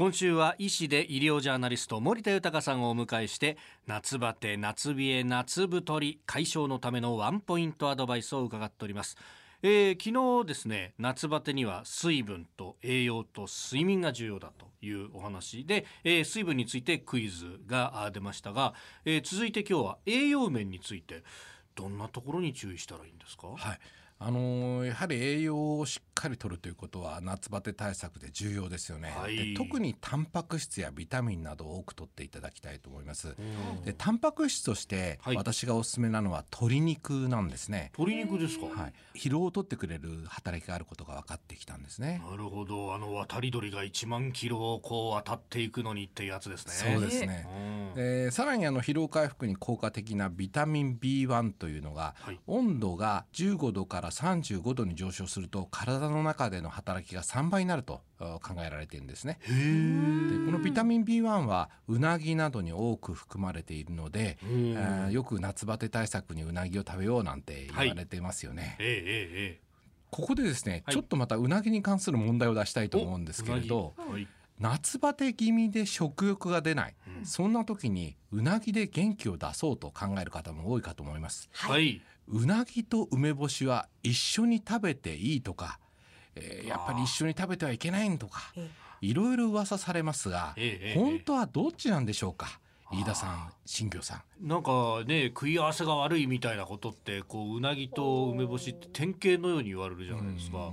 今週は医師で医療ジャーナリスト森田豊さんをお迎えして夏バテ夏冷え夏太り解消のためのワンポイントアドバイスを伺っております。えー、昨日ですね夏バテには水分と栄養と睡眠が重要だというお話で、えー、水分についてクイズが出ましたが、えー、続いて今日は栄養面についてどんなところに注意したらいいんですか？はい。あのー、やはり栄養をしっかりとるということは夏バテ対策で重要ですよね、はい、で特にタンパク質やビタミンなどを多くとっていただきたいと思います。でタンパク質として私がおすすめなのは鶏肉なんですね。鶏肉ですか？はい。疲労を取ってくれる働きがあることが分かってきたんですね。なるほど。あの渡り鳥が1万キロをこう渡っていくのにってやつですね。そうですね、でさらにあの疲労回復に効果的なビタミン B1 というのが、はい、温度が15度から35度に上昇すると体の中での働きが3倍になると考えられているんですね。でこのビタミン B1 はうなぎなどに多く含まれているので、えー、よく夏バテ対策にうなぎを食べようなんて言われていますよね。はい、えー、ここでですね、はい、ちょっとまたうなぎに関する問題を出したいと思うんですけれど、夏バテ気味で食欲が出ない、うん、そんな時にうなぎで元気を出そうと考える方も多いかと思います。はい、うなぎと梅干しは一緒に食べていいとか、えー、やっぱり一緒に食べてはいけないんとかいろいろ噂されますが、本当はどっちなんでしょうか？飯田さん新居さん。なんかね食い合わせが悪いみたいなことってこううなぎと梅干しって典型のように言われるじゃないですか。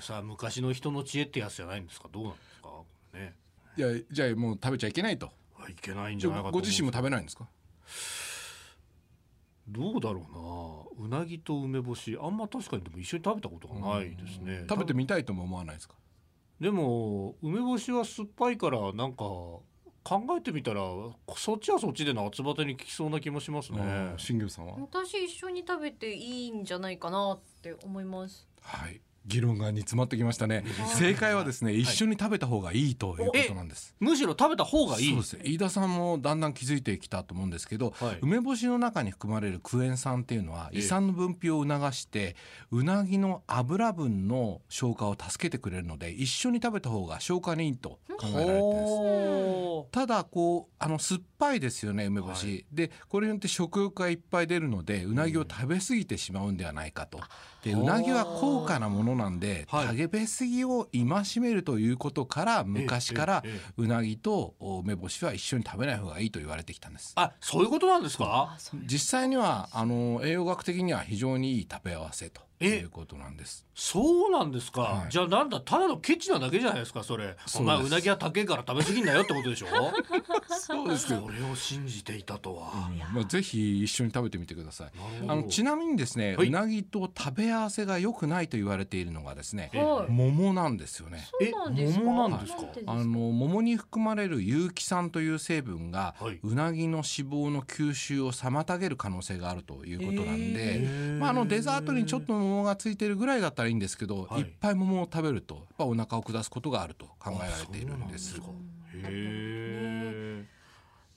さあ昔の人の知恵ってやつじゃないんですか？どうなんですか？ね。いやじゃあもう食べちゃいけないと。いけないんじゃないかご自身も食べないんですか？どうだろうな。うなぎと梅干し。あんま確かにでも一緒に食べたことがないですね。食べてみたいとも思わないですか？でも梅干しは酸っぱいからなんか考えてみたらそっちはそっちで夏バテに効きそうな気もしますね。新業さんは？私一緒に食べていいんじゃないかなって思います。はい議論が煮詰まってきましたね。正解はですね、一緒に食べた方がいいということなんです。むしろ食べた方がいい？そうです。飯田さんもだんだん気づいてきたと思うんですけど、はい、梅干しの中に含まれるクエン酸っていうのは胃酸の分泌を促して、うなぎの油分の消化を助けてくれるので、一緒に食べた方が消化にいいと考えられてるんです。ただこうあの酸っぱいですよね梅干し、はい、でこれによって食欲がいっぱい出るのでうなぎを食べ過ぎてしまうんではないかと。でうなぎは高価なものなんで、はい、食べ過ぎを戒めるということから昔からうなぎと梅干しは一緒に食べない方がいいと言われてきたんです。あそういうことなんですか？実際にはあの栄養学的には非常にいい食べ合わせということなんです。そうなんですか、はい、じゃあなんだただのケチなだけじゃないですかそれ。お前うなぎは高えから食べ過ぎんなよってことでしょ？そうですけどそれを信じていたとは、うん、まあ、ぜひ一緒に食べてみてください。あのちなみにですね、はい、うなぎと食べ合わせが良くないと言われているのがですね、はい、桃なんですよね。え桃なんですか？あの桃に含まれる有機酸という成分が、はい、うなぎの脂肪の吸収を妨げる可能性があるということなんで、まあ、あのデザートにちょっと桃がついてるぐらいだったらいいんですけど、はい、いっぱい桃を食べるとやっぱお腹を下すことがあると考えられているんです。へ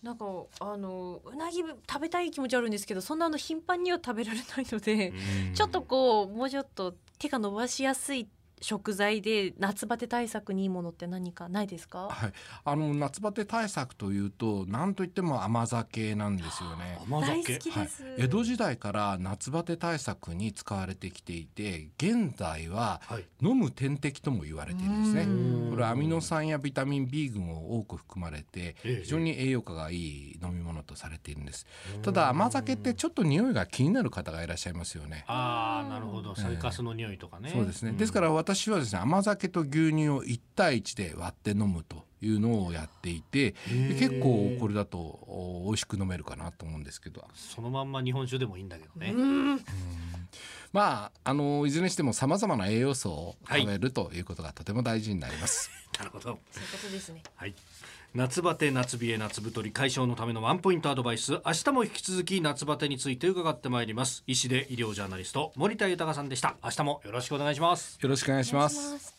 なんかあのうなぎ食べたい気持ちあるんですけどそんなあの頻繁には食べられないのでちょっとこうもうちょっと手が伸ばしやすい食材で夏バテ対策にいいものって何かないですか、はい、あの夏バテ対策というと何といっても甘酒なんですよね。甘酒、はい、江戸時代から夏バテ対策に使われてきていて現在は飲む点滴とも言われているんですね。これアミノ酸やビタミン B 群を多く含まれて非常に栄養価がいい飲み物とされているんです。ただ甘酒ってちょっと匂いが気になる方がいらっしゃいますよね。ああなるほど。ソイカスの匂いとかね、そうですね。ですから私はですね甘酒と牛乳を1対1で割って飲むというのをやっていて結構これだと美味しく飲めるかなと思うんですけどそのまんま日本酒でもいいんだけどね。まああのいずれにしてもさまざまな栄養素を食べる、ということがとても大事になります。なるほど。そういうことですね。はい。夏バテ夏冷え夏太り解消のためのワンポイントアドバイス。明日も引き続き夏バテについて伺ってまいります。医師で医療ジャーナリスト森田豊さんでした。明日もよろしくお願いします。よろしくお願いします